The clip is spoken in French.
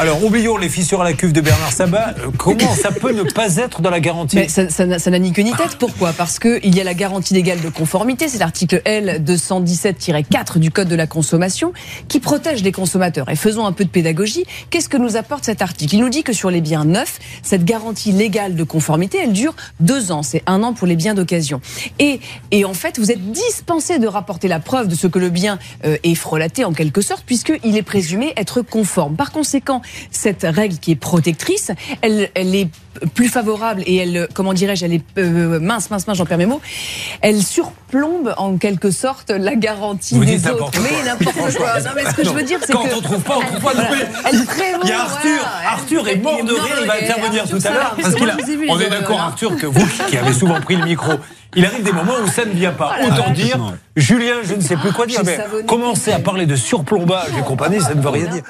Alors, oublions les fissures à la cuve de Bernard Sabat. Comment ça peut ne pas être dans la garantie Mais ça n'a ni queue ni tête. Pourquoi? Parce qu'il y a la garantie légale de conformité, c'est l'article L 217-4 du Code de la consommation, qui protège les consommateurs. Et faisons un peu de pédagogie. Qu'est-ce que nous apporte cet article? Il nous dit que sur les biens neufs, cette garantie légale de conformité, elle dure deux ans. C'est un an pour les biens d'occasion. Et, et en fait, vous êtes dispensé de rapporter la preuve de ce que le bien euh, est frelaté en quelque sorte, puisqu'il est présumé être conforme. Par conséquent, cette règle qui est protectrice, elle, elle est plus favorable et elle, comment dirais-je, elle est euh, mince, mince, mince, j'en perds mes mots. Elle surplombe en quelque sorte la garantie Vous des dites autres. Mais n'importe quoi. Non, mais ce que je veux dire, c'est Quand que on trouve pas, on trouve pas. Voilà. Elle prévaut, Il y a Arthur. voilà. Arthur est mort de rire. Il va intervenir Arthur, tout à l'heure. Parce qu'il a- on est autres, d'accord. Arthur, que vous qui avez souvent pris le micro, il arrive des moments où ça ne vient pas. Autant dire, Julien, je ne sais plus quoi dire. J'ai Mais commencer à parler de surplombage et compagnie, ça ne veut rien dire.